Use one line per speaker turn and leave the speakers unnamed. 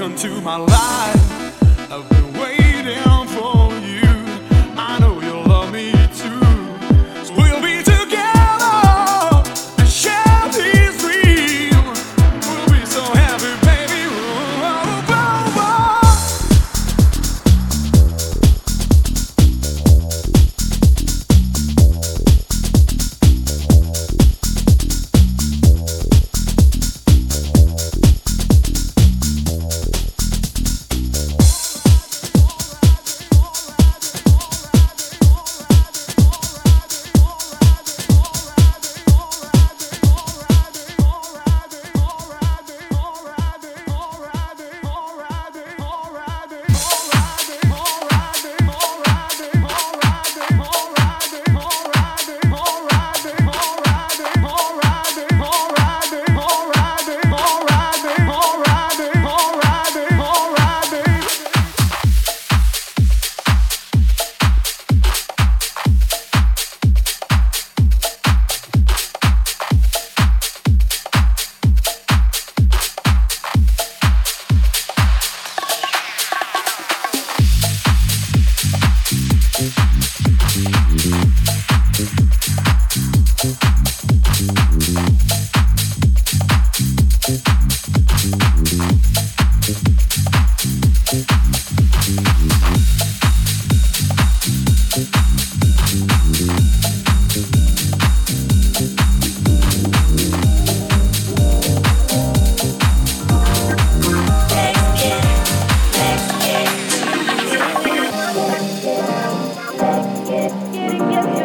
Try to make this morning